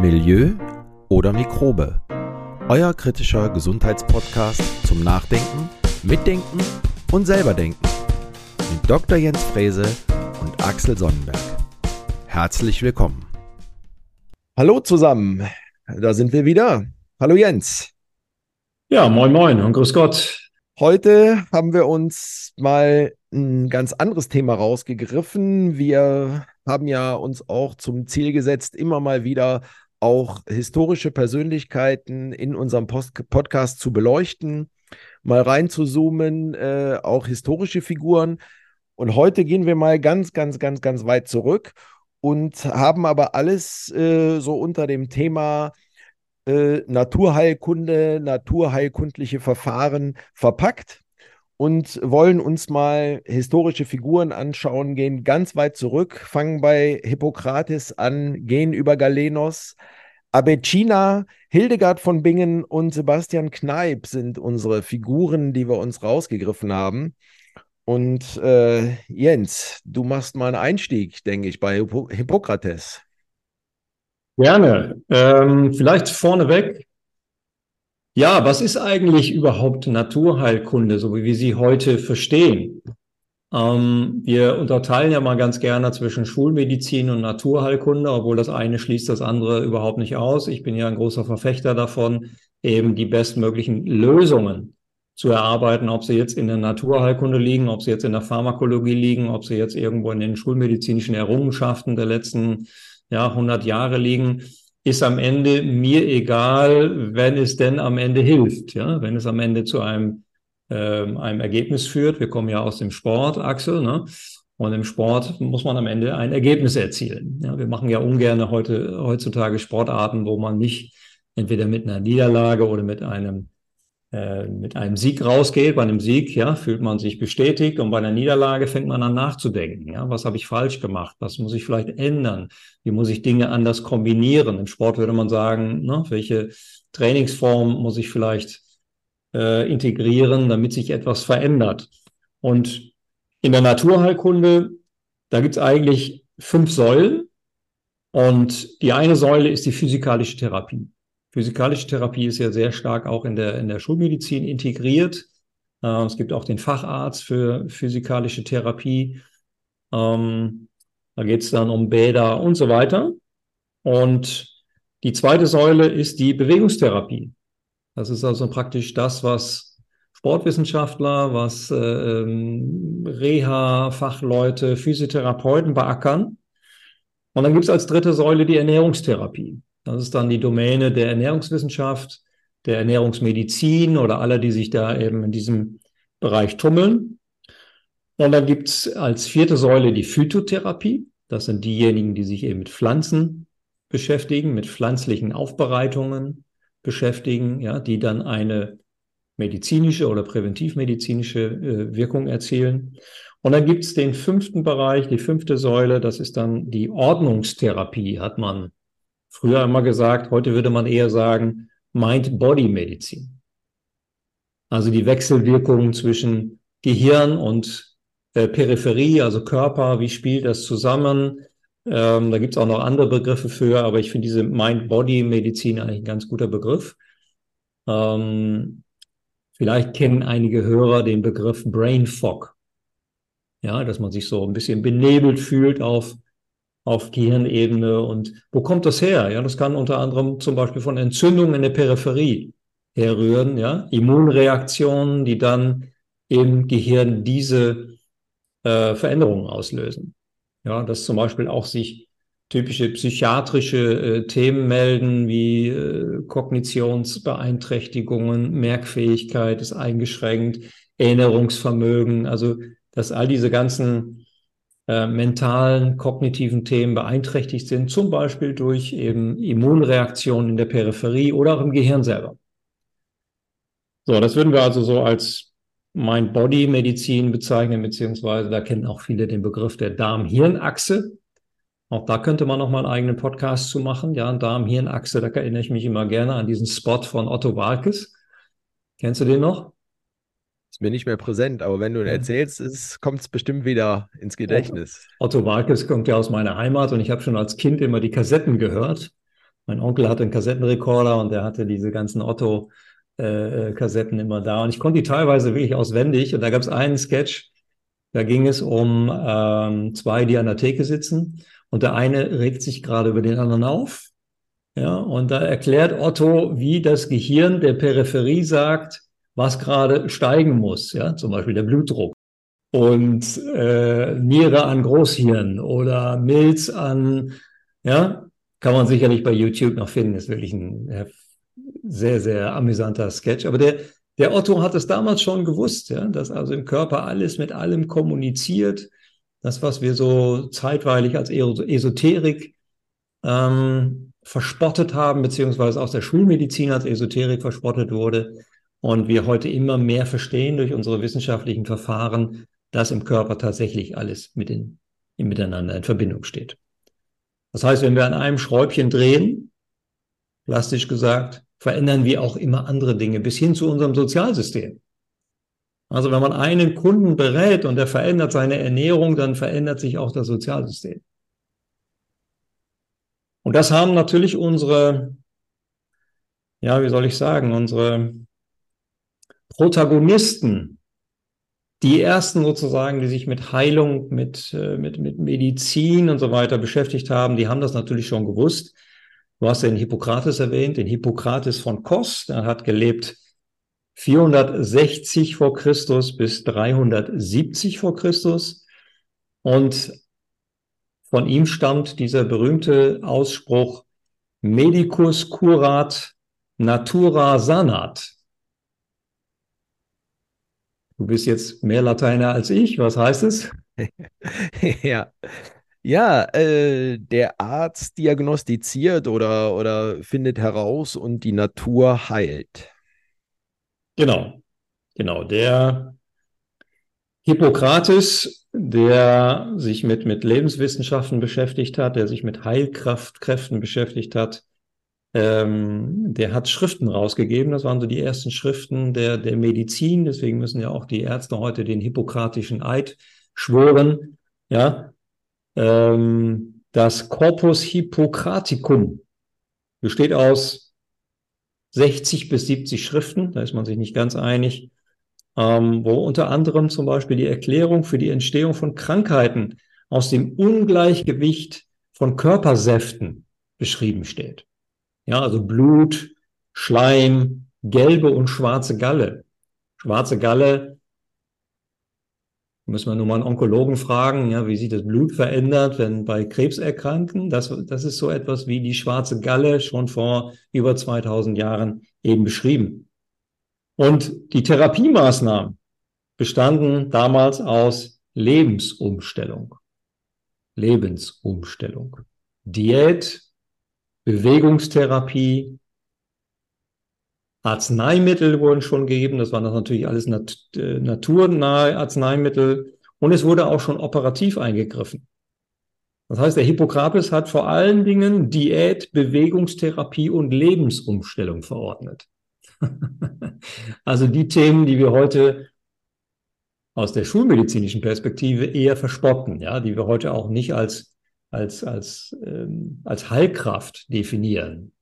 Milieu oder Mikrobe. Euer kritischer Gesundheitspodcast zum Nachdenken, Mitdenken und selberdenken. Mit Dr. Jens Frese und Axel Sonnenberg. Herzlich willkommen. Hallo zusammen, da sind wir wieder. Hallo Jens. Ja, moin moin und grüß Gott. Heute haben wir uns mal ein ganz anderes Thema rausgegriffen. Wir haben ja uns auch zum Ziel gesetzt, immer mal wieder auch historische Persönlichkeiten in unserem Post Podcast zu beleuchten, mal reinzuzoomen, äh, auch historische Figuren. Und heute gehen wir mal ganz, ganz, ganz, ganz weit zurück und haben aber alles äh, so unter dem Thema äh, Naturheilkunde, naturheilkundliche Verfahren verpackt und wollen uns mal historische Figuren anschauen, gehen ganz weit zurück, fangen bei Hippokrates an, gehen über Galenos. Abecina, Hildegard von Bingen und Sebastian Kneip sind unsere Figuren, die wir uns rausgegriffen haben. Und äh, Jens, du machst mal einen Einstieg, denke ich, bei Hippo Hippokrates. Gerne. Ähm, vielleicht vorneweg, ja, was ist eigentlich überhaupt Naturheilkunde, so wie wir sie heute verstehen? Ähm, wir unterteilen ja mal ganz gerne zwischen Schulmedizin und Naturheilkunde, obwohl das eine schließt das andere überhaupt nicht aus. Ich bin ja ein großer Verfechter davon, eben die bestmöglichen Lösungen zu erarbeiten, ob sie jetzt in der Naturheilkunde liegen, ob sie jetzt in der Pharmakologie liegen, ob sie jetzt irgendwo in den schulmedizinischen Errungenschaften der letzten ja, 100 Jahre liegen ist am Ende mir egal, wenn es denn am Ende hilft, ja, wenn es am Ende zu einem, ähm, einem Ergebnis führt. Wir kommen ja aus dem Sport, Axel, ne? Und im Sport muss man am Ende ein Ergebnis erzielen. Ja, wir machen ja ungern heute, heutzutage Sportarten, wo man nicht entweder mit einer Niederlage oder mit einem mit einem Sieg rausgeht. Bei einem Sieg ja, fühlt man sich bestätigt und bei einer Niederlage fängt man an nachzudenken. Ja, was habe ich falsch gemacht? Was muss ich vielleicht ändern? Wie muss ich Dinge anders kombinieren? Im Sport würde man sagen, ne, welche Trainingsform muss ich vielleicht äh, integrieren, damit sich etwas verändert? Und in der Naturheilkunde, da gibt es eigentlich fünf Säulen. Und die eine Säule ist die physikalische Therapie. Physikalische Therapie ist ja sehr stark auch in der, in der Schulmedizin integriert. Äh, es gibt auch den Facharzt für physikalische Therapie. Ähm, da geht es dann um Bäder und so weiter. Und die zweite Säule ist die Bewegungstherapie. Das ist also praktisch das, was Sportwissenschaftler, was äh, Reha-Fachleute, Physiotherapeuten beackern. Und dann gibt es als dritte Säule die Ernährungstherapie. Das ist dann die Domäne der Ernährungswissenschaft, der Ernährungsmedizin oder aller, die sich da eben in diesem Bereich tummeln. Und dann gibt es als vierte Säule die Phytotherapie. Das sind diejenigen, die sich eben mit Pflanzen beschäftigen, mit pflanzlichen Aufbereitungen beschäftigen, ja, die dann eine medizinische oder präventivmedizinische äh, Wirkung erzielen. Und dann gibt es den fünften Bereich, die fünfte Säule, das ist dann die Ordnungstherapie, hat man früher immer gesagt, heute würde man eher sagen Mind-Body-Medizin. Also die Wechselwirkungen zwischen Gehirn und äh, Peripherie, also Körper, wie spielt das zusammen? Ähm, da gibt es auch noch andere Begriffe für, aber ich finde diese Mind-Body-Medizin eigentlich ein ganz guter Begriff. Ähm, vielleicht kennen einige Hörer den Begriff Brain Fog. Ja, dass man sich so ein bisschen benebelt fühlt auf auf Gehirnebene. Und wo kommt das her? Ja, das kann unter anderem zum Beispiel von Entzündungen in der Peripherie herrühren, ja, Immunreaktionen, die dann im Gehirn diese äh, Veränderungen auslösen. Ja, dass zum Beispiel auch sich typische psychiatrische äh, Themen melden, wie äh, Kognitionsbeeinträchtigungen, Merkfähigkeit ist eingeschränkt, Erinnerungsvermögen, also dass all diese ganzen äh, mentalen, kognitiven Themen beeinträchtigt sind, zum Beispiel durch eben Immunreaktionen in der Peripherie oder auch im Gehirn selber. So, das würden wir also so als Mind-Body-Medizin bezeichnen, beziehungsweise da kennen auch viele den Begriff der Darm-Hirn-Achse. Auch da könnte man nochmal einen eigenen Podcast zu machen. Ja, Darm-Hirn-Achse, da erinnere ich mich immer gerne an diesen Spot von Otto Walkes. Kennst du den noch? Ist mir nicht mehr präsent, aber wenn du ihn erzählst, kommt es bestimmt wieder ins Gedächtnis. Otto Walkes kommt ja aus meiner Heimat und ich habe schon als Kind immer die Kassetten gehört. mein Onkel hatte einen Kassettenrekorder und der hatte diese ganzen Otto-Kassetten äh, immer da. Und ich konnte die teilweise wirklich auswendig. Und da gab es einen Sketch, da ging es um ähm, zwei, die an der Theke sitzen. Und der eine regt sich gerade über den anderen auf. Ja, und da erklärt Otto, wie das Gehirn der Peripherie sagt, was gerade steigen muss. Ja, zum Beispiel der Blutdruck und äh, Niere an Großhirn oder Milz an, ja, kann man sicherlich bei YouTube noch finden. Ist wirklich ein sehr, sehr amüsanter Sketch. Aber der, der Otto hat es damals schon gewusst, ja, dass also im Körper alles mit allem kommuniziert. Das, was wir so zeitweilig als Esoterik ähm, verspottet haben, beziehungsweise aus der Schulmedizin als Esoterik verspottet wurde und wir heute immer mehr verstehen durch unsere wissenschaftlichen Verfahren, dass im Körper tatsächlich alles mit in, in miteinander in Verbindung steht. Das heißt, wenn wir an einem Schräubchen drehen, plastisch gesagt, verändern wir auch immer andere Dinge bis hin zu unserem Sozialsystem. Also wenn man einen Kunden berät und er verändert seine Ernährung, dann verändert sich auch das Sozialsystem. Und das haben natürlich unsere, ja, wie soll ich sagen, unsere Protagonisten die ersten sozusagen, die sich mit Heilung, mit, äh, mit, mit Medizin und so weiter beschäftigt haben, die haben das natürlich schon gewusst. Du hast den Hippokrates erwähnt, den Hippokrates von Kos, der hat gelebt 460 vor Christus bis 370 vor Christus. Und von ihm stammt dieser berühmte Ausspruch Medicus curat natura sanat. Du bist jetzt mehr Lateiner als ich. Was heißt es? ja. Ja, äh, der Arzt diagnostiziert oder, oder findet heraus und die Natur heilt. Genau, genau. Der Hippokrates, der sich mit, mit Lebenswissenschaften beschäftigt hat, der sich mit Heilkraftkräften beschäftigt hat, ähm, der hat Schriften rausgegeben. Das waren so die ersten Schriften der, der Medizin. Deswegen müssen ja auch die Ärzte heute den hippokratischen Eid schwören. Ja, ähm, das Corpus Hippocraticum besteht aus 60 bis 70 Schriften. Da ist man sich nicht ganz einig. Ähm, wo unter anderem zum Beispiel die Erklärung für die Entstehung von Krankheiten aus dem Ungleichgewicht von Körpersäften beschrieben steht. Ja, also Blut, Schleim, gelbe und schwarze Galle. Schwarze Galle, müssen wir nur mal einen Onkologen fragen, ja, wie sich das Blut verändert, wenn bei Krebserkrankten. Das, das ist so etwas wie die schwarze Galle schon vor über 2000 Jahren eben beschrieben. Und die Therapiemaßnahmen bestanden damals aus Lebensumstellung. Lebensumstellung. Diät, Bewegungstherapie, Arzneimittel wurden schon gegeben. Das waren das natürlich alles nat äh, naturnahe Arzneimittel. Und es wurde auch schon operativ eingegriffen. Das heißt, der Hippokrates hat vor allen Dingen Diät, Bewegungstherapie und Lebensumstellung verordnet. also die Themen, die wir heute aus der schulmedizinischen Perspektive eher verspotten, ja, die wir heute auch nicht als als, als, ähm, als Heilkraft definieren,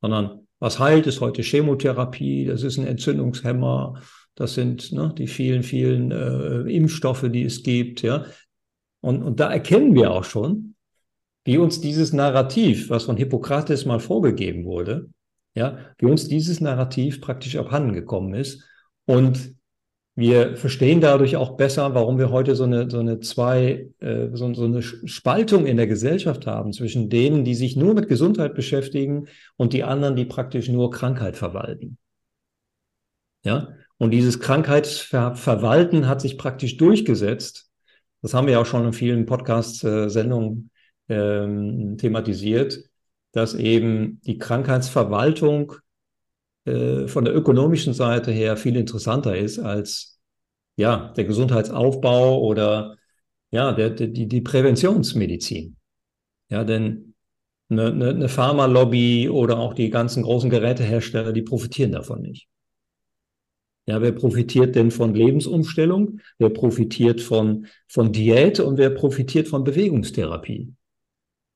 sondern was heilt, ist heute Chemotherapie, das ist ein Entzündungshemmer, das sind ne, die vielen, vielen äh, Impfstoffe, die es gibt. Ja? Und, und da erkennen wir auch schon, wie uns dieses Narrativ, was von Hippokrates mal vorgegeben wurde, ja, wie uns dieses Narrativ praktisch abhanden gekommen ist und wir verstehen dadurch auch besser, warum wir heute so eine, so eine zwei, äh, so, so eine Spaltung in der Gesellschaft haben zwischen denen, die sich nur mit Gesundheit beschäftigen und die anderen, die praktisch nur Krankheit verwalten. Ja, und dieses Krankheitsverwalten hat sich praktisch durchgesetzt. Das haben wir auch schon in vielen Podcast-Sendungen ähm, thematisiert, dass eben die Krankheitsverwaltung äh, von der ökonomischen Seite her viel interessanter ist als ja, der Gesundheitsaufbau oder ja, der, der, die, die Präventionsmedizin. Ja, denn eine, eine, eine Pharmalobby oder auch die ganzen großen Gerätehersteller, die profitieren davon nicht. Ja, wer profitiert denn von Lebensumstellung? Wer profitiert von, von Diät und wer profitiert von Bewegungstherapie?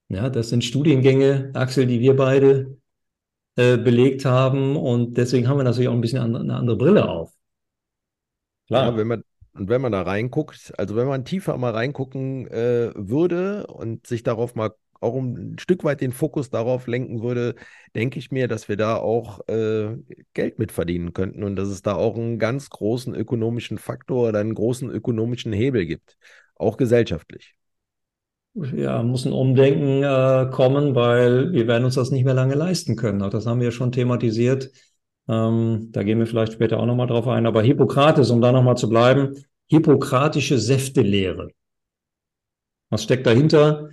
Ja, das sind Studiengänge, Axel, die wir beide äh, belegt haben. Und deswegen haben wir natürlich auch ein bisschen eine andere Brille auf. Klar. Ja, wenn man, und wenn man da reinguckt, also wenn man tiefer mal reingucken äh, würde und sich darauf mal auch ein Stück weit den Fokus darauf lenken würde, denke ich mir, dass wir da auch äh, Geld mit verdienen könnten und dass es da auch einen ganz großen ökonomischen Faktor oder einen großen ökonomischen Hebel gibt, auch gesellschaftlich. Ja, muss ein Umdenken äh, kommen, weil wir werden uns das nicht mehr lange leisten können. Auch das haben wir schon thematisiert. Ähm, da gehen wir vielleicht später auch nochmal drauf ein. Aber Hippokrates, um da nochmal zu bleiben, hippokratische Säftelehre. Was steckt dahinter?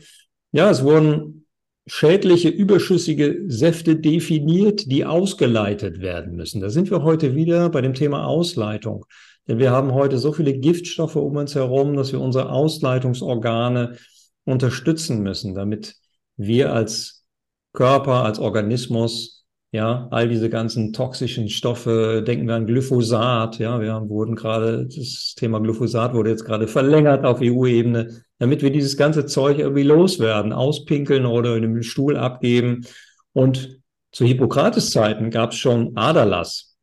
Ja, es wurden schädliche, überschüssige Säfte definiert, die ausgeleitet werden müssen. Da sind wir heute wieder bei dem Thema Ausleitung. Denn wir haben heute so viele Giftstoffe um uns herum, dass wir unsere Ausleitungsorgane unterstützen müssen, damit wir als Körper, als Organismus ja, all diese ganzen toxischen Stoffe, denken wir an Glyphosat, ja, wir haben, wurden gerade, das Thema Glyphosat wurde jetzt gerade verlängert auf EU-Ebene, damit wir dieses ganze Zeug irgendwie loswerden, auspinkeln oder in einem Stuhl abgeben. Und zu Hippokrates Zeiten gab es schon Aderlass,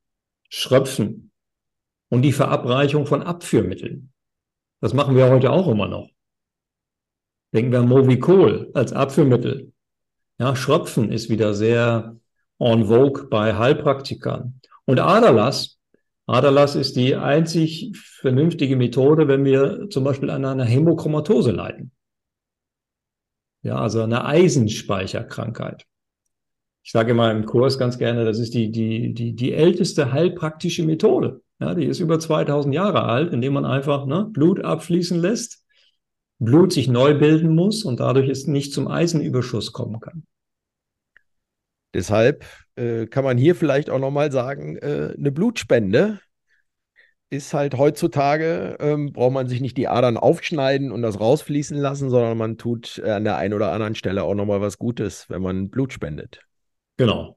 Schröpfen und die Verabreichung von Abführmitteln. Das machen wir heute auch immer noch. Denken wir an Movicol als Abführmittel. Ja, Schröpfen ist wieder sehr en vogue bei Heilpraktikern. Und Aderlass, Aderlass ist die einzig vernünftige Methode, wenn wir zum Beispiel an einer Hämochromatose leiden. Ja, also eine Eisenspeicherkrankheit. Ich sage immer im Kurs ganz gerne, das ist die, die, die, die älteste heilpraktische Methode. Ja, die ist über 2000 Jahre alt, indem man einfach ne, Blut abfließen lässt, Blut sich neu bilden muss und dadurch es nicht zum Eisenüberschuss kommen kann. Deshalb äh, kann man hier vielleicht auch nochmal sagen, äh, eine Blutspende ist halt heutzutage, ähm, braucht man sich nicht die Adern aufschneiden und das rausfließen lassen, sondern man tut an der einen oder anderen Stelle auch nochmal was Gutes, wenn man Blut spendet. Genau.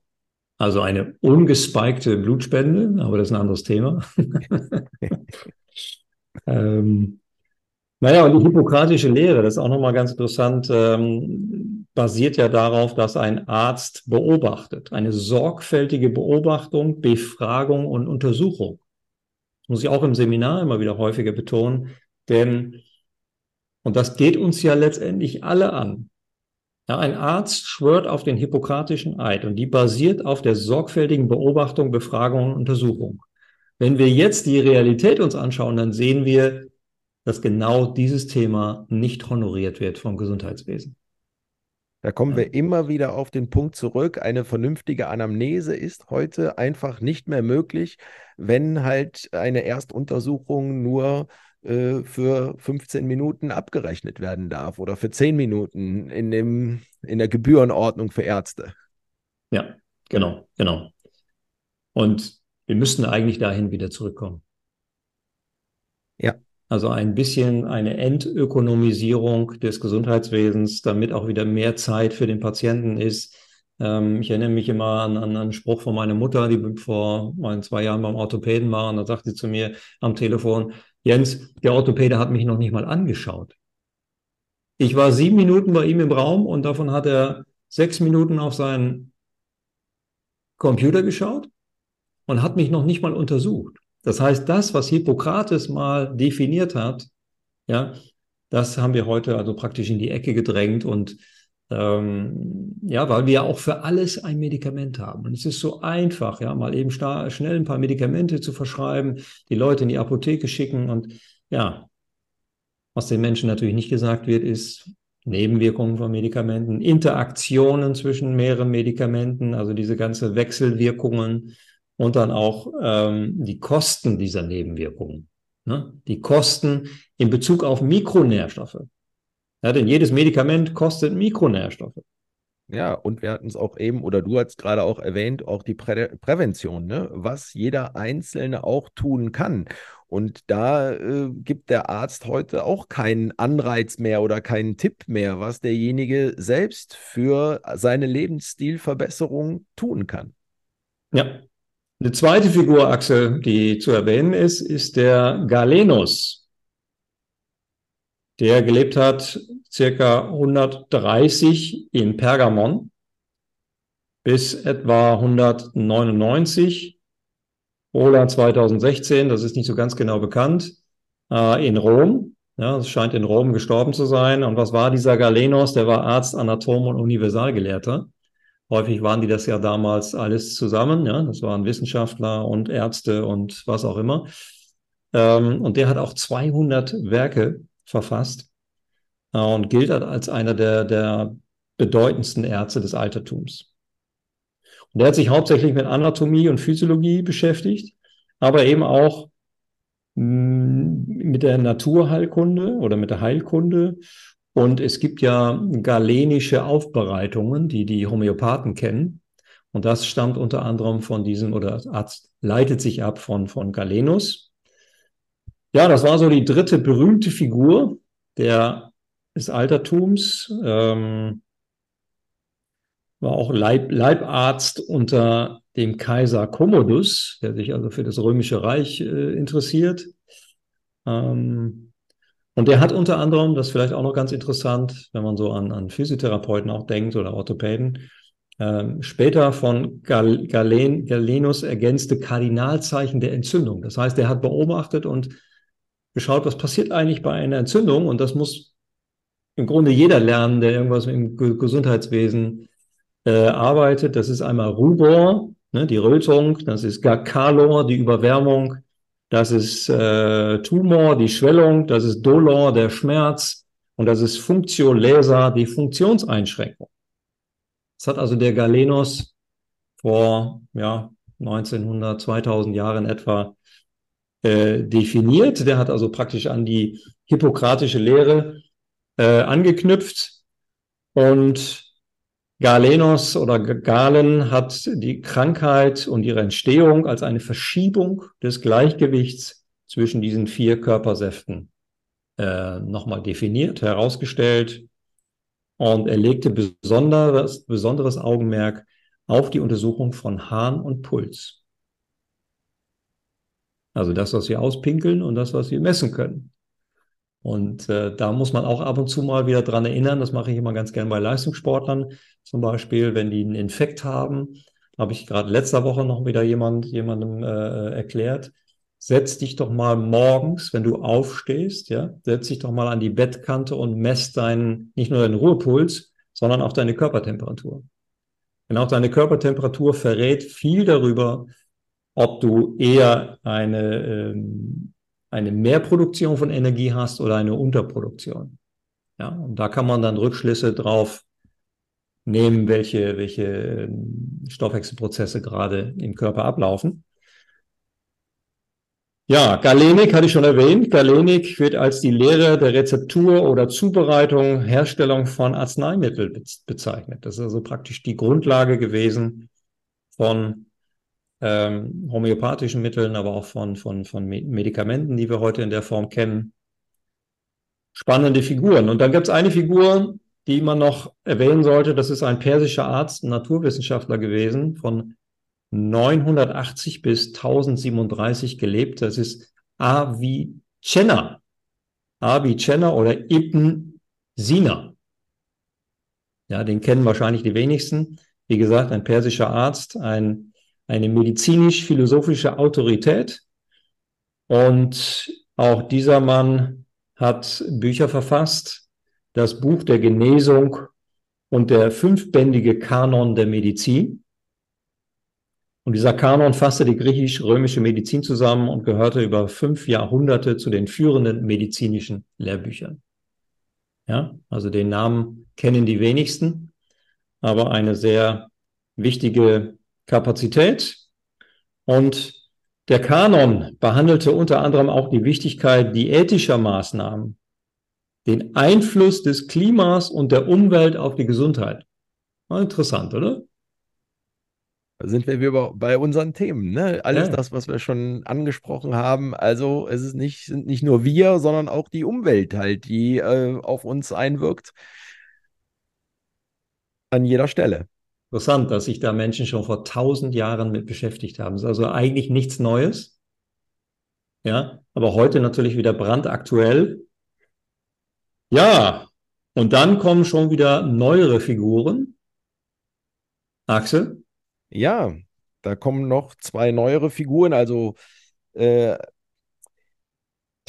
Also eine ungespikte Blutspende, aber das ist ein anderes Thema. ähm, naja, und die hippokratische Lehre, das ist auch nochmal ganz interessant, ähm, basiert ja darauf, dass ein Arzt beobachtet. Eine sorgfältige Beobachtung, Befragung und Untersuchung. Das muss ich auch im Seminar immer wieder häufiger betonen, denn, und das geht uns ja letztendlich alle an. Ja, ein Arzt schwört auf den hippokratischen Eid und die basiert auf der sorgfältigen Beobachtung, Befragung und Untersuchung. Wenn wir jetzt die Realität uns anschauen, dann sehen wir, dass genau dieses Thema nicht honoriert wird vom Gesundheitswesen. Da kommen wir immer wieder auf den Punkt zurück. Eine vernünftige Anamnese ist heute einfach nicht mehr möglich, wenn halt eine Erstuntersuchung nur äh, für 15 Minuten abgerechnet werden darf oder für 10 Minuten in, dem, in der Gebührenordnung für Ärzte. Ja, genau, genau. Und wir müssten eigentlich dahin wieder zurückkommen. Ja. Also ein bisschen eine Entökonomisierung des Gesundheitswesens, damit auch wieder mehr Zeit für den Patienten ist. Ähm, ich erinnere mich immer an, an, einen Spruch von meiner Mutter, die vor meinen zwei Jahren beim Orthopäden war. Und da sagte sie zu mir am Telefon, Jens, der Orthopäde hat mich noch nicht mal angeschaut. Ich war sieben Minuten bei ihm im Raum und davon hat er sechs Minuten auf seinen Computer geschaut und hat mich noch nicht mal untersucht. Das heißt, das, was Hippokrates mal definiert hat, ja, das haben wir heute also praktisch in die Ecke gedrängt und ähm, ja, weil wir auch für alles ein Medikament haben. Und es ist so einfach, ja, mal eben schnell ein paar Medikamente zu verschreiben, die Leute in die Apotheke schicken und ja, was den Menschen natürlich nicht gesagt wird, ist Nebenwirkungen von Medikamenten, Interaktionen zwischen mehreren Medikamenten, also diese ganze Wechselwirkungen und dann auch ähm, die Kosten dieser Nebenwirkungen. Ne? Die Kosten in Bezug auf Mikronährstoffe. Ja, denn jedes Medikament kostet Mikronährstoffe. Ja, und wir hatten es auch eben, oder du hast gerade auch erwähnt, auch die Prä Prävention, ne? was jeder Einzelne auch tun kann. Und da äh, gibt der Arzt heute auch keinen Anreiz mehr oder keinen Tipp mehr, was derjenige selbst für seine Lebensstilverbesserung tun kann. Ja, eine zweite Figur, Axel, die zu erwähnen ist, ist der Galenus. der gelebt hat circa 130 in Pergamon bis etwa 199 oder 2016, das ist nicht so ganz genau bekannt, äh, in Rom. Ja, es scheint in Rom gestorben zu sein. Und was war dieser Galenos? Der war Arzt, Anatom und Universalgelehrter. Häufig waren die das ja damals alles zusammen. Ja, das waren Wissenschaftler und Ärzte und was auch immer. Ähm, und der hat auch 200 Werke verfasst äh, und gilt als einer der, der bedeutendsten Ärzte des Altertums. Und der hat sich hauptsächlich mit Anatomie und Physiologie beschäftigt, aber eben auch mm, mit der Naturheilkunde oder mit der Heilkunde. Und es gibt ja galenische Aufbereitungen, die die Homöopathen kennen. Und das stammt unter anderem von diesem oder Arzt leitet sich ab von, von Galenus. Ja, das war so die dritte berühmte Figur der, des Altertums. Ähm, war auch Leib, Leibarzt unter dem Kaiser Commodus, der sich also für das Römische Reich äh, interessiert. Ähm, und der hat unter anderem, das ist vielleicht auch noch ganz interessant, wenn man so an, an Physiotherapeuten auch denkt oder Orthopäden, ähm, später von Gal Galen, Galenus ergänzte Kardinalzeichen der Entzündung. Das heißt, er hat beobachtet und geschaut, was passiert eigentlich bei einer Entzündung und das muss im Grunde jeder lernen, der irgendwas im Gesundheitswesen äh, arbeitet. Das ist einmal Rubor, ne, die Rötung, das ist Kalor, die Überwärmung, das ist äh, Tumor, die Schwellung, das ist Dolor, der Schmerz und das ist Funktio Laser, die Funktionseinschränkung. Das hat also der Galenos vor ja, 1900, 2000 Jahren etwa äh, definiert. Der hat also praktisch an die hippokratische Lehre äh, angeknüpft und Galenos oder Galen hat die Krankheit und ihre Entstehung als eine Verschiebung des Gleichgewichts zwischen diesen vier Körpersäften äh, nochmal definiert, herausgestellt und er legte besonderes, besonderes Augenmerk auf die Untersuchung von Hahn und Puls. Also das, was wir auspinkeln und das, was wir messen können. Und äh, da muss man auch ab und zu mal wieder dran erinnern. Das mache ich immer ganz gern bei Leistungssportlern. Zum Beispiel, wenn die einen Infekt haben, habe ich gerade letzter Woche noch wieder jemand, jemandem äh, erklärt. Setz dich doch mal morgens, wenn du aufstehst, ja, setz dich doch mal an die Bettkante und mess deinen, nicht nur deinen Ruhepuls, sondern auch deine Körpertemperatur. Denn auch deine Körpertemperatur verrät viel darüber, ob du eher eine, ähm, eine Mehrproduktion von Energie hast oder eine Unterproduktion. Ja, und da kann man dann Rückschlüsse drauf nehmen, welche, welche ähm, Stoffwechselprozesse gerade im Körper ablaufen. Ja, Galenik hatte ich schon erwähnt. Galenik wird als die Lehre der Rezeptur oder Zubereitung, Herstellung von Arzneimitteln bezeichnet. Das ist also praktisch die Grundlage gewesen von ähm, homöopathischen Mitteln, aber auch von, von, von Medikamenten, die wir heute in der Form kennen. Spannende Figuren. Und dann gibt es eine Figur, die man noch erwähnen sollte. Das ist ein persischer Arzt, ein Naturwissenschaftler gewesen, von 980 bis 1037 gelebt. Das ist Avicenna. Avicenna oder Ibn Sina. Ja, den kennen wahrscheinlich die wenigsten. Wie gesagt, ein persischer Arzt, ein eine medizinisch-philosophische Autorität. Und auch dieser Mann hat Bücher verfasst, das Buch der Genesung und der fünfbändige Kanon der Medizin. Und dieser Kanon fasste die griechisch-römische Medizin zusammen und gehörte über fünf Jahrhunderte zu den führenden medizinischen Lehrbüchern. Ja, also den Namen kennen die wenigsten, aber eine sehr wichtige Kapazität. Und der Kanon behandelte unter anderem auch die Wichtigkeit diätischer Maßnahmen, den Einfluss des Klimas und der Umwelt auf die Gesundheit. Interessant, oder? Da sind wir wieder bei unseren Themen, ne? Alles ja. das, was wir schon angesprochen haben. Also es ist nicht, sind nicht nur wir, sondern auch die Umwelt halt, die äh, auf uns einwirkt. An jeder Stelle interessant, dass sich da Menschen schon vor tausend Jahren mit beschäftigt haben. Das ist also eigentlich nichts Neues. Ja, aber heute natürlich wieder brandaktuell. Ja, und dann kommen schon wieder neuere Figuren. Axel? Ja, da kommen noch zwei neuere Figuren, also äh,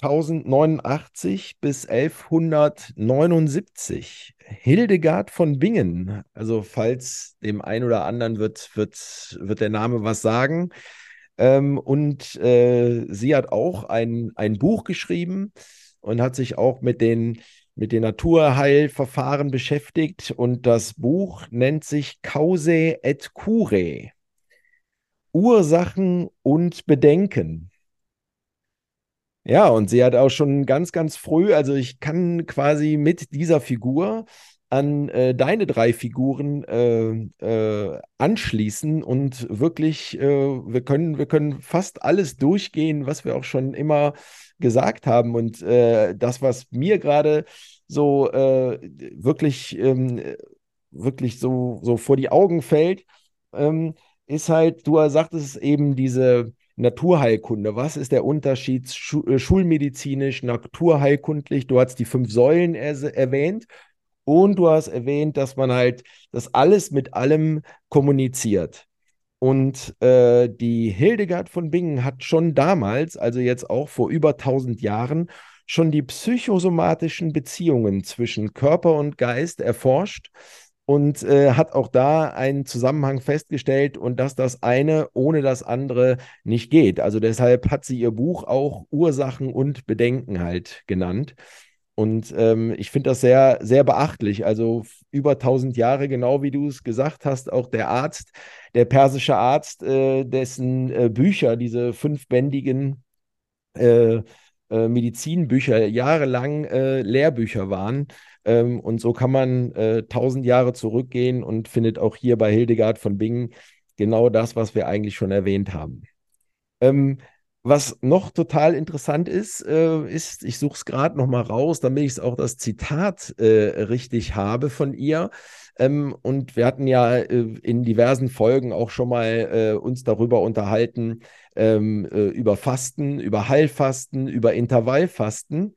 1089 bis 1179. Hildegard von Bingen. Also falls dem einen oder anderen wird, wird, wird der Name was sagen. Ähm, und äh, sie hat auch ein, ein Buch geschrieben und hat sich auch mit den, mit den Naturheilverfahren beschäftigt. Und das Buch nennt sich Cause et Cure. Ursachen und Bedenken. Ja, und sie hat auch schon ganz, ganz früh, also ich kann quasi mit dieser Figur an äh, deine drei Figuren äh, äh, anschließen und wirklich, äh, wir können, wir können fast alles durchgehen, was wir auch schon immer gesagt haben. Und äh, das, was mir gerade so äh, wirklich, ähm, wirklich so, so vor die Augen fällt, ähm, ist halt, du sagtest eben diese Naturheilkunde. Was ist der Unterschied äh, schulmedizinisch, naturheilkundlich? Du hast die fünf Säulen er erwähnt und du hast erwähnt, dass man halt das alles mit allem kommuniziert. Und äh, die Hildegard von Bingen hat schon damals, also jetzt auch vor über 1000 Jahren, schon die psychosomatischen Beziehungen zwischen Körper und Geist erforscht und äh, hat auch da einen Zusammenhang festgestellt und dass das eine ohne das andere nicht geht. Also deshalb hat sie ihr Buch auch Ursachen und Bedenken halt genannt. Und ähm, ich finde das sehr, sehr beachtlich. Also über 1000 Jahre, genau wie du es gesagt hast, auch der Arzt, der persische Arzt, äh, dessen äh, Bücher, diese fünfbändigen äh, äh Medizinbücher, jahrelang äh, Lehrbücher waren, ähm, und so kann man äh, tausend Jahre zurückgehen und findet auch hier bei Hildegard von Bingen genau das, was wir eigentlich schon erwähnt haben. Ähm, was noch total interessant ist, äh, ist, ich suche es gerade noch mal raus, damit ich auch das Zitat äh, richtig habe von ihr. Ähm, und wir hatten ja äh, in diversen Folgen auch schon mal äh, uns darüber unterhalten, ähm, äh, über Fasten, über Heilfasten, über Intervallfasten.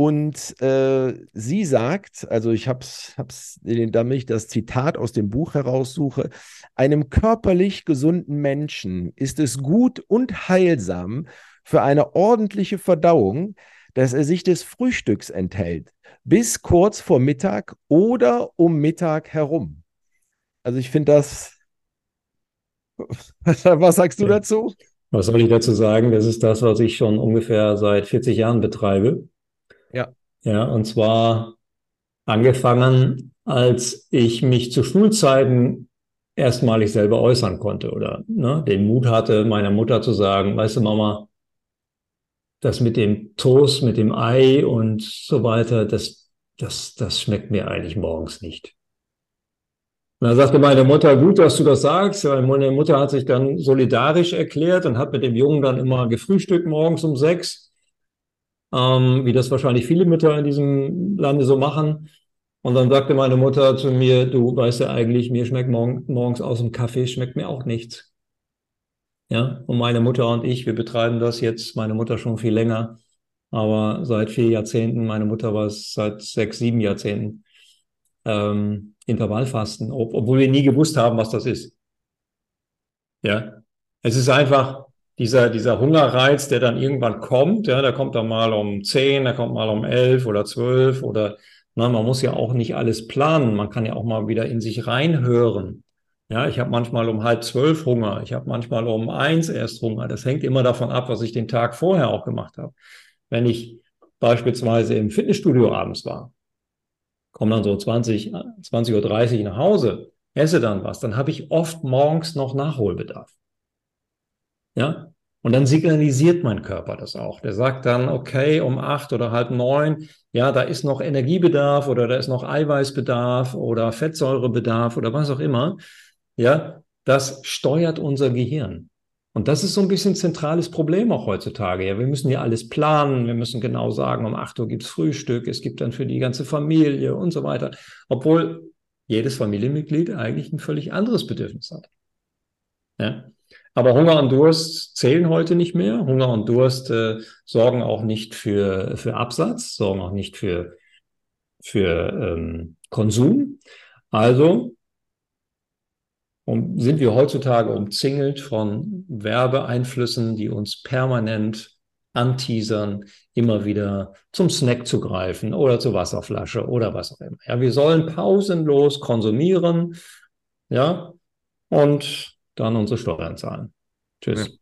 Und äh, sie sagt, also ich habe es, damit ich das Zitat aus dem Buch heraussuche, einem körperlich gesunden Menschen ist es gut und heilsam für eine ordentliche Verdauung, dass er sich des Frühstücks enthält, bis kurz vor Mittag oder um Mittag herum. Also ich finde das, was sagst du dazu? Was soll ich dazu sagen? Das ist das, was ich schon ungefähr seit 40 Jahren betreibe. Ja. Ja, und zwar angefangen, als ich mich zu Schulzeiten erstmalig selber äußern konnte oder ne, den Mut hatte, meiner Mutter zu sagen, weißt du, Mama, das mit dem Toast, mit dem Ei und so weiter, das, das, das schmeckt mir eigentlich morgens nicht. Und dann sagte meine Mutter, gut, dass du das sagst. Meine Mutter hat sich dann solidarisch erklärt und hat mit dem Jungen dann immer gefrühstückt morgens um sechs ähm, wie das wahrscheinlich viele Mütter in diesem Lande so machen. Und dann sagte meine Mutter zu mir, du weißt ja eigentlich, mir schmeckt morgen, morgens aus dem Kaffee, schmeckt mir auch nichts. Ja, und meine Mutter und ich, wir betreiben das jetzt, meine Mutter schon viel länger, aber seit vier Jahrzehnten, meine Mutter war es seit sechs, sieben Jahrzehnten, ähm, Intervallfasten, ob, obwohl wir nie gewusst haben, was das ist. Ja, es ist einfach, dieser, dieser Hungerreiz, der dann irgendwann kommt, ja, der kommt dann mal um zehn, der kommt mal um elf oder zwölf oder na, man muss ja auch nicht alles planen, man kann ja auch mal wieder in sich reinhören. Ja, ich habe manchmal um halb zwölf Hunger, ich habe manchmal um eins erst Hunger. Das hängt immer davon ab, was ich den Tag vorher auch gemacht habe. Wenn ich beispielsweise im Fitnessstudio abends war, komme dann so 20, 20.30 Uhr nach Hause, esse dann was, dann habe ich oft morgens noch Nachholbedarf. Ja, und dann signalisiert mein Körper das auch. Der sagt dann, okay, um acht oder halb neun, ja, da ist noch Energiebedarf oder da ist noch Eiweißbedarf oder Fettsäurebedarf oder was auch immer. Ja, das steuert unser Gehirn. Und das ist so ein bisschen zentrales Problem auch heutzutage. Ja, wir müssen ja alles planen. Wir müssen genau sagen, um acht Uhr gibt's Frühstück. Es gibt dann für die ganze Familie und so weiter. Obwohl jedes Familienmitglied eigentlich ein völlig anderes Bedürfnis hat. Ja. Aber Hunger und Durst zählen heute nicht mehr. Hunger und Durst äh, sorgen auch nicht für, für Absatz, sorgen auch nicht für für ähm, Konsum. Also um, sind wir heutzutage umzingelt von Werbeeinflüssen, die uns permanent anteasern, immer wieder zum Snack zu greifen oder zur Wasserflasche oder was auch immer. Ja, wir sollen pausenlos konsumieren, ja, und dann unsere Steuern zahlen. Tschüss.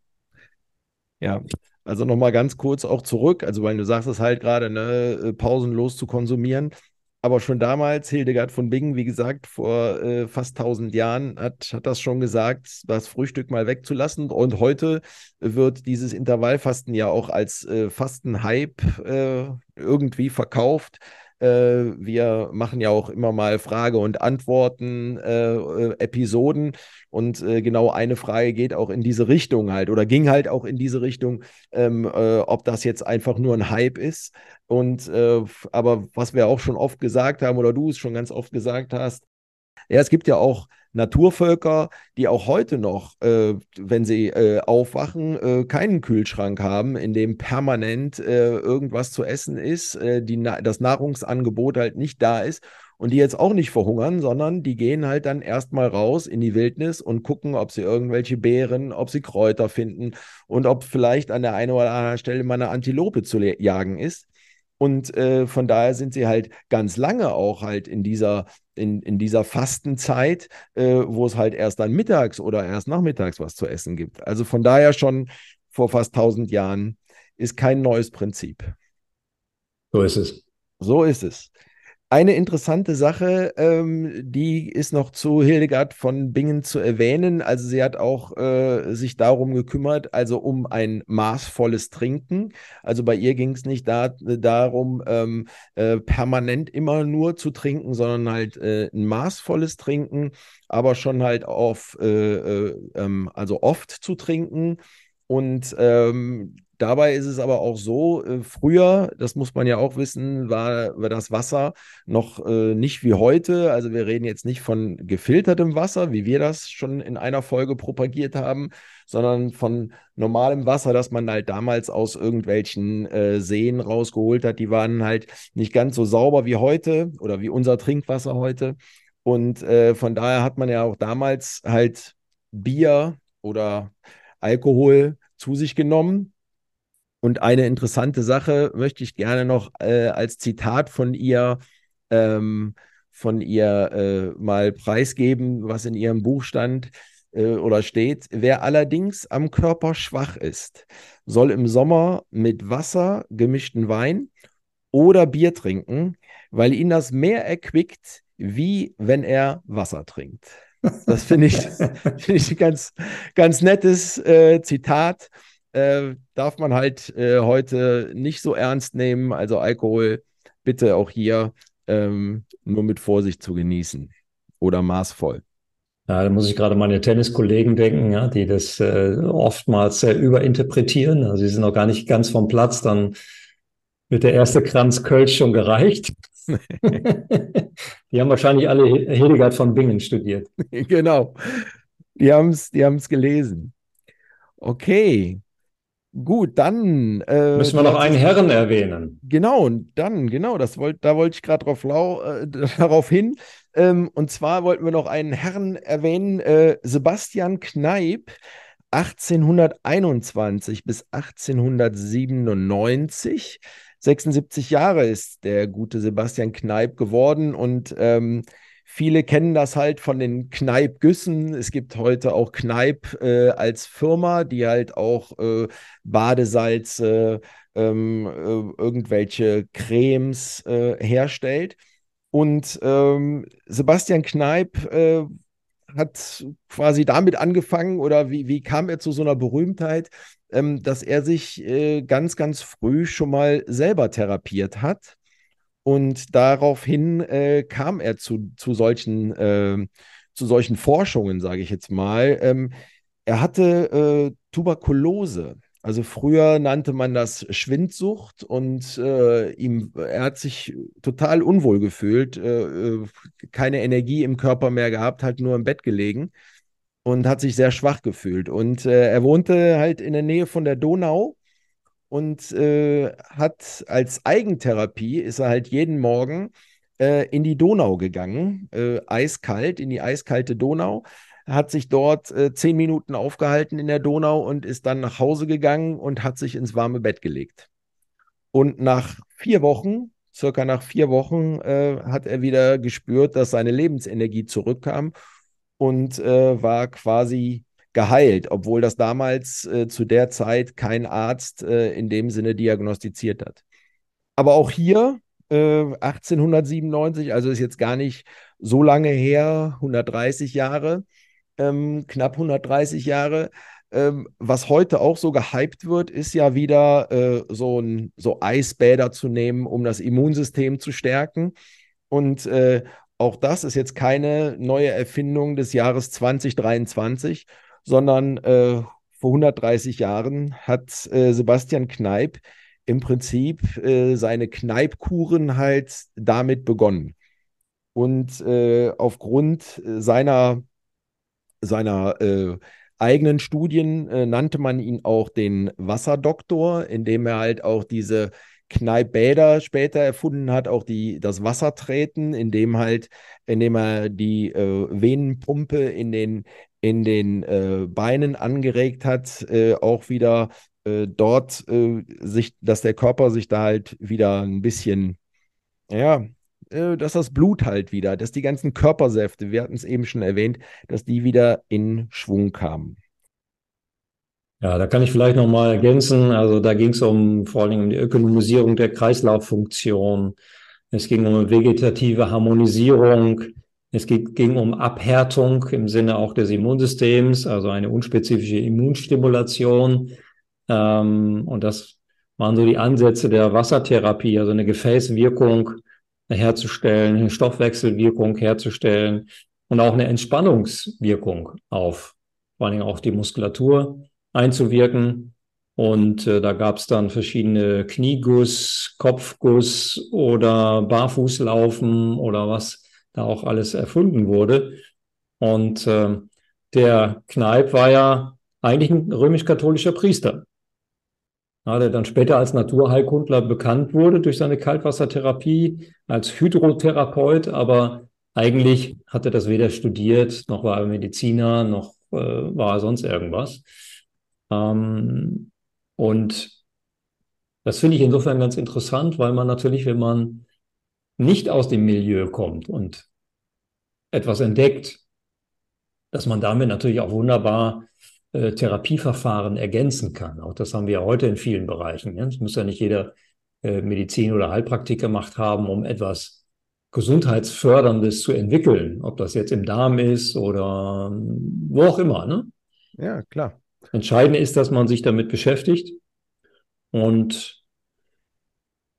Ja. ja. Also nochmal ganz kurz auch zurück, also weil du sagst es halt gerade, ne, äh, pausenlos zu konsumieren. Aber schon damals, Hildegard von Bingen, wie gesagt, vor äh, fast 1000 Jahren, hat, hat das schon gesagt, das Frühstück mal wegzulassen. Und heute wird dieses Intervallfasten ja auch als äh, Fastenhype äh, irgendwie verkauft. Äh, wir machen ja auch immer mal Frage- und Antworten-Episoden. Äh, und äh, genau eine Frage geht auch in diese Richtung halt oder ging halt auch in diese Richtung, ähm, äh, ob das jetzt einfach nur ein Hype ist. Und äh, aber was wir auch schon oft gesagt haben oder du es schon ganz oft gesagt hast, ja, es gibt ja auch Naturvölker, die auch heute noch, äh, wenn sie äh, aufwachen, äh, keinen Kühlschrank haben, in dem permanent äh, irgendwas zu essen ist, äh, die, das Nahrungsangebot halt nicht da ist und die jetzt auch nicht verhungern, sondern die gehen halt dann erstmal raus in die Wildnis und gucken, ob sie irgendwelche Beeren, ob sie Kräuter finden und ob vielleicht an der einen oder anderen Stelle mal eine Antilope zu jagen ist. Und äh, von daher sind sie halt ganz lange auch halt in dieser, in, in dieser Fastenzeit, äh, wo es halt erst dann mittags oder erst nachmittags was zu essen gibt. Also von daher schon vor fast 1000 Jahren ist kein neues Prinzip. So ist es. So ist es. Eine interessante Sache, ähm, die ist noch zu Hildegard von Bingen zu erwähnen. Also sie hat auch äh, sich darum gekümmert, also um ein maßvolles Trinken. Also bei ihr ging es nicht da, darum, ähm, äh, permanent immer nur zu trinken, sondern halt äh, ein maßvolles Trinken, aber schon halt auf, äh, äh, ähm, also oft zu trinken. Und ähm, Dabei ist es aber auch so, äh, früher, das muss man ja auch wissen, war, das Wasser noch äh, nicht wie heute. Also wir reden jetzt nicht von gefiltertem Wasser, wie wir das schon in einer Folge propagiert haben, sondern von normalem Wasser, das man halt damals aus irgendwelchen äh, Seen rausgeholt hat. Die waren halt nicht ganz so sauber wie heute oder wie unser Trinkwasser heute. Und von daher hat man ja auch damals halt Bier oder Alkohol zu sich genommen und eine interessante Sache möchte ich gerne noch äh, als Zitat von ihr, ähm, von ihr äh, mal preisgeben, was in ihrem Buch stand äh, oder steht. Wer allerdings am Körper schwach ist, soll im Sommer mit Wasser, gemischten Wein oder Bier trinken, weil ihn das mehr erquickt, wie wenn er Wasser trinkt. Das finde ich, find ich ein ganz, ganz nettes äh, Zitat äh, darf man halt äh, heute nicht so ernst nehmen. Also Alkohol bitte auch hier ähm, nur mit Vorsicht zu genießen oder maßvoll. Ja, da muss ich gerade meine Tenniskollegen denken, ja, die das äh, oftmals sehr überinterpretieren. Also sie sind noch gar nicht ganz vom Platz, dann wird der erste Kranz Kölsch schon gereicht. die haben wahrscheinlich alle Hildegard von Bingen studiert. genau. Die haben es die haben's gelesen. Okay. Gut, dann. Äh, Müssen wir noch einen Herren erwähnen. Genau, dann, genau, das wollt, da wollte ich gerade drauf, äh, darauf hin. Ähm, und zwar wollten wir noch einen Herren erwähnen, äh, Sebastian Kneip, 1821 bis 1897. 76 Jahre ist der gute Sebastian Kneip geworden und ähm, Viele kennen das halt von den Kneip-Güssen. Es gibt heute auch Kneip äh, als Firma, die halt auch äh, Badesalze, ähm, äh, irgendwelche Cremes äh, herstellt. Und ähm, Sebastian Kneip äh, hat quasi damit angefangen oder wie, wie kam er zu so einer Berühmtheit, ähm, dass er sich äh, ganz, ganz früh schon mal selber therapiert hat und daraufhin äh, kam er zu, zu, solchen, äh, zu solchen Forschungen, sage ich jetzt mal. Ähm, er hatte äh, Tuberkulose. Also früher nannte man das Schwindsucht und äh, ihm, er hat sich total unwohl gefühlt, äh, äh, keine Energie im Körper mehr gehabt, halt nur im Bett gelegen und hat sich sehr schwach gefühlt. Und er wohnte halt in der Nähe von der Donau und äh, hat als Eigentherapie, ist er halt jeden Morgen äh, in die Donau gegangen, äh, eiskalt, in die eiskalte Donau, hat sich dort äh, zehn Minuten aufgehalten in der Donau und ist dann nach Hause gegangen und hat sich ins warme Bett gelegt. Und nach vier Wochen, circa nach vier Wochen, äh, hat er wieder gespürt, dass seine Lebensenergie zurückkam und äh, war quasi geheilt, obwohl das damals äh, zu der Zeit kein Arzt äh, in dem Sinne diagnostiziert hat. Aber auch hier 1897, äh, also ist jetzt gar nicht so lange her, 130 Jahre, ähm, knapp 130 Jahre. Ähm, was heute auch so gehypt wird, ist ja wieder äh, so, ein, so Eisbäder zu nehmen, um das Immunsystem zu stärken. Und äh, auch das ist jetzt keine neue Erfindung des Jahres 2023, sondern äh, vor 130 Jahren hat äh, Sebastian Kneip im Prinzip äh, seine Kneipkuren halt damit begonnen. Und äh, aufgrund seiner, seiner äh, eigenen Studien äh, nannte man ihn auch den Wasserdoktor, indem er halt auch diese Kneippbäder später erfunden hat, auch die, das Wassertreten, indem halt, indem er die äh, Venenpumpe in den, in den äh, Beinen angeregt hat, äh, auch wieder äh, dort äh, sich, dass der Körper sich da halt wieder ein bisschen, ja, äh, dass das Blut halt wieder, dass die ganzen Körpersäfte, wir hatten es eben schon erwähnt, dass die wieder in Schwung kamen. Ja, da kann ich vielleicht nochmal ergänzen. Also da ging es um vor allen Dingen um die Ökonomisierung der Kreislauffunktion. Es ging um eine vegetative Harmonisierung. Es ging um Abhärtung im Sinne auch des Immunsystems, also eine unspezifische Immunstimulation. Ähm, und das waren so die Ansätze der Wassertherapie, also eine Gefäßwirkung herzustellen, eine Stoffwechselwirkung herzustellen und auch eine Entspannungswirkung auf vor allen Dingen auch die Muskulatur einzuwirken. Und äh, da gab es dann verschiedene Knieguss, Kopfguss oder Barfußlaufen oder was da auch alles erfunden wurde. Und äh, der Kneip war ja eigentlich ein römisch-katholischer Priester ja, der dann später als Naturheilkundler bekannt wurde durch seine Kaltwassertherapie, als Hydrotherapeut, aber eigentlich hat er das weder studiert, noch war er Mediziner, noch äh, war er sonst irgendwas. Ähm, und das finde ich insofern ganz interessant, weil man natürlich, wenn man nicht aus dem Milieu kommt und etwas entdeckt, dass man damit natürlich auch wunderbar äh, Therapieverfahren ergänzen kann. Auch das haben wir heute in vielen Bereichen. Ja? Es muss ja nicht jeder äh, Medizin oder Heilpraktik gemacht haben, um etwas Gesundheitsförderndes zu entwickeln, ob das jetzt im Darm ist oder ähm, wo auch immer. Ne? Ja, klar. Entscheidend ist, dass man sich damit beschäftigt. Und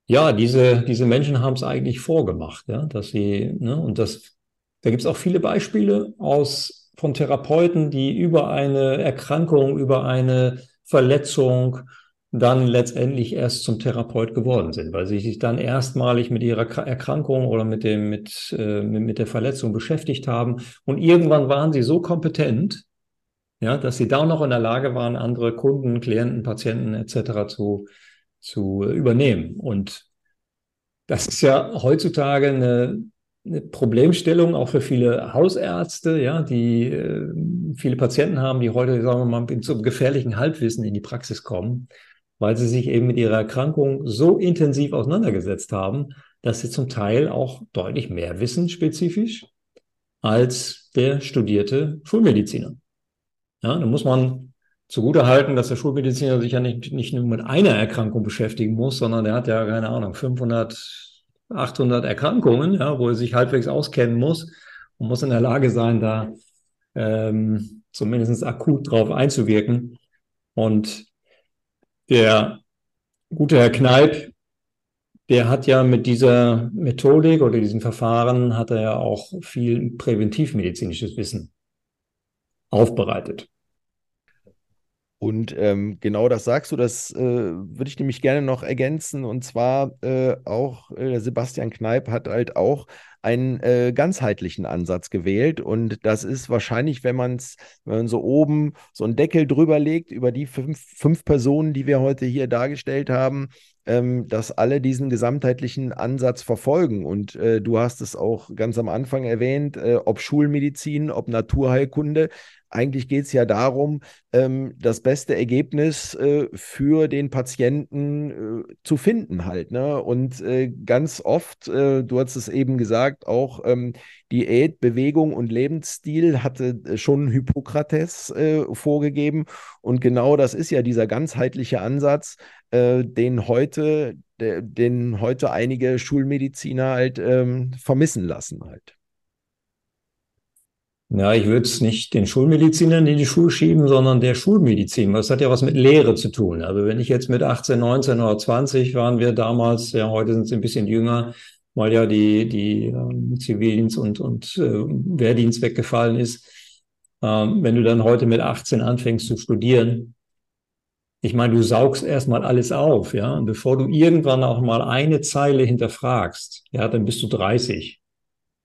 ja, diese, diese Menschen haben es eigentlich vorgemacht, ja, dass sie, ne, und das, da gibt es auch viele Beispiele aus von Therapeuten, die über eine Erkrankung, über eine Verletzung dann letztendlich erst zum Therapeut geworden sind, weil sie sich dann erstmalig mit ihrer Erkrankung oder mit dem mit, äh, mit der Verletzung beschäftigt haben und irgendwann waren sie so kompetent, ja, dass sie da noch in der Lage waren, andere Kunden, Klienten, Patienten etc. zu zu übernehmen und das ist ja heutzutage eine eine Problemstellung auch für viele Hausärzte, ja, die äh, viele Patienten haben, die heute, sagen wir mal, mit so einem gefährlichen Halbwissen in die Praxis kommen, weil sie sich eben mit ihrer Erkrankung so intensiv auseinandergesetzt haben, dass sie zum Teil auch deutlich mehr wissen spezifisch als der studierte Schulmediziner. Ja, da muss man zugute halten, dass der Schulmediziner sich ja nicht, nicht nur mit einer Erkrankung beschäftigen muss, sondern der hat ja, keine Ahnung, 500 800 Erkrankungen, ja, wo er sich halbwegs auskennen muss und muss in der Lage sein, da ähm, zumindest akut drauf einzuwirken. Und der gute Herr Kneip, der hat ja mit dieser Methodik oder diesem Verfahren hat er ja auch viel präventivmedizinisches Wissen aufbereitet. Und ähm, genau das sagst du, das äh, würde ich nämlich gerne noch ergänzen. Und zwar äh, auch äh, Sebastian Kneip hat halt auch einen äh, ganzheitlichen Ansatz gewählt. Und das ist wahrscheinlich, wenn man es, wenn man so oben so einen Deckel drüber legt, über die fünf, fünf Personen, die wir heute hier dargestellt haben, ähm, dass alle diesen gesamtheitlichen Ansatz verfolgen. Und äh, du hast es auch ganz am Anfang erwähnt, äh, ob Schulmedizin, ob Naturheilkunde. Eigentlich geht es ja darum, ähm, das beste Ergebnis äh, für den Patienten äh, zu finden halt. Ne? Und äh, ganz oft, äh, du hast es eben gesagt, auch ähm, Diät, Bewegung und Lebensstil hatte äh, schon Hippokrates äh, vorgegeben. Und genau das ist ja dieser ganzheitliche Ansatz, den heute, den heute einige Schulmediziner halt ähm, vermissen lassen halt. Ja, ich würde es nicht den Schulmedizinern in die Schuhe schieben, sondern der Schulmedizin. Das hat ja was mit Lehre zu tun. Also wenn ich jetzt mit 18, 19 oder 20 waren wir damals, ja, heute sind sie ein bisschen jünger, weil ja die, die ähm, Zivildienst und, und äh, Wehrdienst weggefallen ist. Ähm, wenn du dann heute mit 18 anfängst zu studieren, ich meine, du saugst erstmal alles auf, ja. Und bevor du irgendwann auch mal eine Zeile hinterfragst, ja, dann bist du 30.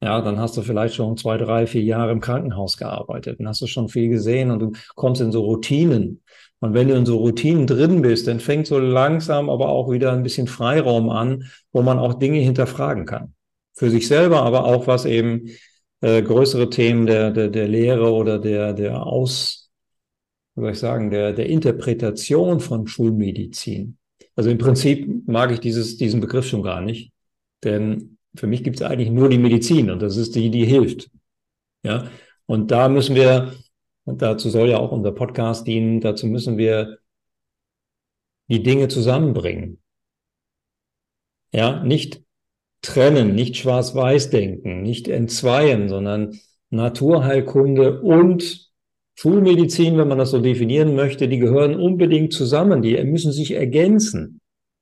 Ja, dann hast du vielleicht schon zwei, drei, vier Jahre im Krankenhaus gearbeitet. Dann hast du schon viel gesehen und du kommst in so Routinen. Und wenn du in so Routinen drin bist, dann fängt so langsam aber auch wieder ein bisschen Freiraum an, wo man auch Dinge hinterfragen kann. Für sich selber, aber auch was eben äh, größere Themen der, der, der Lehre oder der, der Aus, wie soll ich sagen, der, der Interpretation von Schulmedizin. Also im Prinzip mag ich dieses, diesen Begriff schon gar nicht. Denn für mich gibt es eigentlich nur die Medizin und das ist die, die hilft. Ja, und da müssen wir, und dazu soll ja auch unser Podcast dienen, dazu müssen wir die Dinge zusammenbringen. Ja, nicht trennen, nicht schwarz-weiß denken, nicht entzweien, sondern Naturheilkunde und Schulmedizin, wenn man das so definieren möchte, die gehören unbedingt zusammen, die müssen sich ergänzen.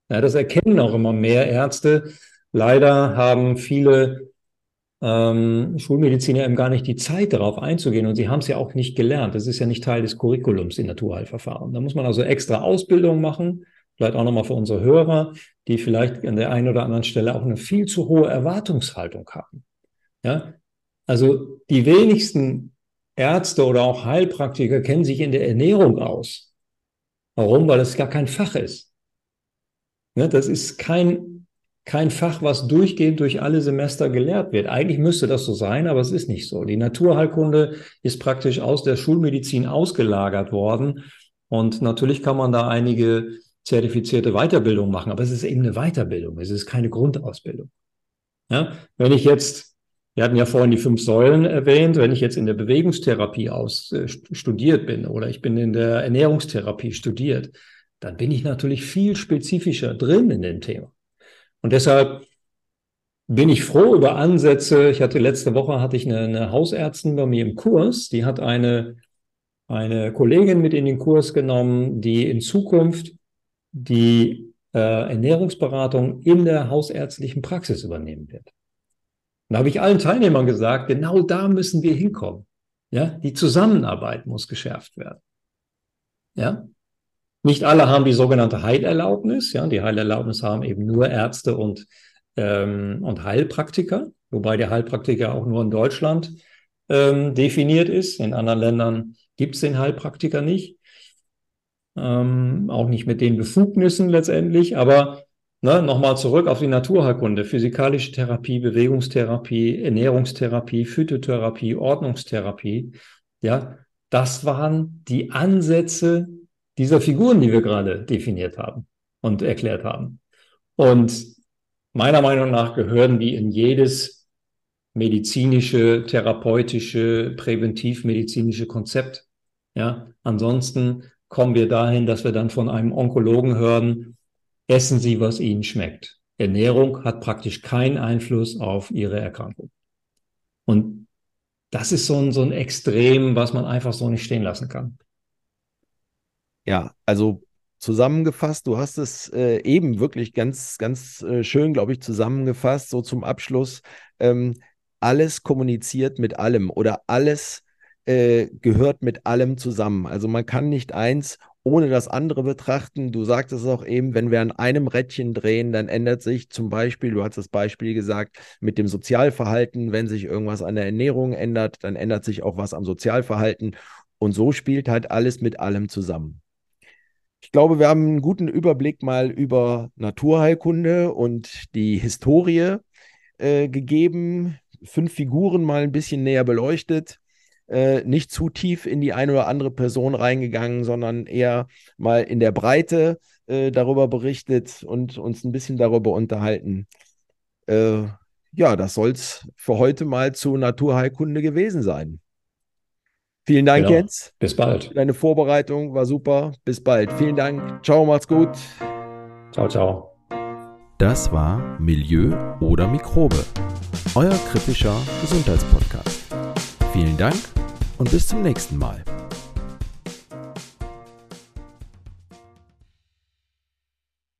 Ja, das erkennen auch immer mehr Ärzte, Leider haben viele ähm, Schulmediziner eben gar nicht die Zeit, darauf einzugehen und sie haben es ja auch nicht gelernt. Das ist ja nicht Teil des Curriculums in Naturheilverfahren. Da muss man also extra Ausbildung machen, vielleicht auch nochmal für unsere Hörer, die vielleicht an der einen oder anderen Stelle auch eine viel zu hohe Erwartungshaltung haben. Ja, also die wenigsten Ärzte oder auch Heilpraktiker kennen sich in der Ernährung aus. Warum? Weil es gar kein Fach ist. Ja, das ist kein kein Fach, was durchgehend durch alle Semester gelehrt wird. Eigentlich müsste das so sein, aber es ist nicht so. Die Naturheilkunde ist praktisch aus der Schulmedizin ausgelagert worden. Und natürlich kann man da einige zertifizierte Weiterbildung machen, aber es ist eben eine Weiterbildung. Es ist keine Grundausbildung. Ja, wenn ich jetzt, wir hatten ja vorhin die fünf Säulen erwähnt, wenn ich jetzt in der Bewegungstherapie aus äh, studiert bin oder ich bin in der Ernährungstherapie studiert, dann bin ich natürlich viel spezifischer drin in dem Thema. Und deshalb bin ich froh über Ansätze. Ich hatte letzte Woche hatte ich eine, eine Hausärztin bei mir im Kurs, die hat eine, eine Kollegin mit in den Kurs genommen, die in Zukunft die äh, Ernährungsberatung in der hausärztlichen Praxis übernehmen wird. Und da habe ich allen Teilnehmern gesagt, genau da müssen wir hinkommen. Ja, die Zusammenarbeit muss geschärft werden. Ja, nicht alle haben die sogenannte Heilerlaubnis. Ja, die Heilerlaubnis haben eben nur Ärzte und, ähm, und Heilpraktiker, wobei der Heilpraktiker auch nur in Deutschland ähm, definiert ist. In anderen Ländern gibt es den Heilpraktiker nicht. Ähm, auch nicht mit den Befugnissen letztendlich. Aber ne, nochmal zurück auf die Naturheilkunde. Physikalische Therapie, Bewegungstherapie, Ernährungstherapie, Phytotherapie, Ordnungstherapie. Ja, das waren die Ansätze dieser Figuren, die wir gerade definiert haben und erklärt haben. Und meiner Meinung nach gehören die in jedes medizinische, therapeutische, präventivmedizinische Konzept. Ja, ansonsten kommen wir dahin, dass wir dann von einem Onkologen hören, essen Sie, was Ihnen schmeckt. Ernährung hat praktisch keinen Einfluss auf Ihre Erkrankung. Und das ist so ein, so ein Extrem, was man einfach so nicht stehen lassen kann. Ja, also zusammengefasst, du hast es äh, eben wirklich ganz, ganz äh, schön, glaube ich, zusammengefasst, so zum Abschluss. Ähm, alles kommuniziert mit allem oder alles äh, gehört mit allem zusammen. Also man kann nicht eins ohne das andere betrachten. Du sagtest es auch eben, wenn wir an einem Rädchen drehen, dann ändert sich zum Beispiel, du hast das Beispiel gesagt, mit dem Sozialverhalten, wenn sich irgendwas an der Ernährung ändert, dann ändert sich auch was am Sozialverhalten. Und so spielt halt alles mit allem zusammen. Ich glaube, wir haben einen guten Überblick mal über Naturheilkunde und die Historie äh, gegeben, fünf Figuren mal ein bisschen näher beleuchtet äh, nicht zu tief in die eine oder andere Person reingegangen, sondern eher mal in der Breite äh, darüber berichtet und uns ein bisschen darüber unterhalten. Äh, ja, das soll es für heute mal zu Naturheilkunde gewesen sein. Vielen Dank, genau. Jens. Bis bald. Deine Vorbereitung war super. Bis bald. Vielen Dank. Ciao, macht's gut. Ciao, ciao. Das war Milieu oder Mikrobe, euer kritischer Gesundheitspodcast. Vielen Dank und bis zum nächsten Mal.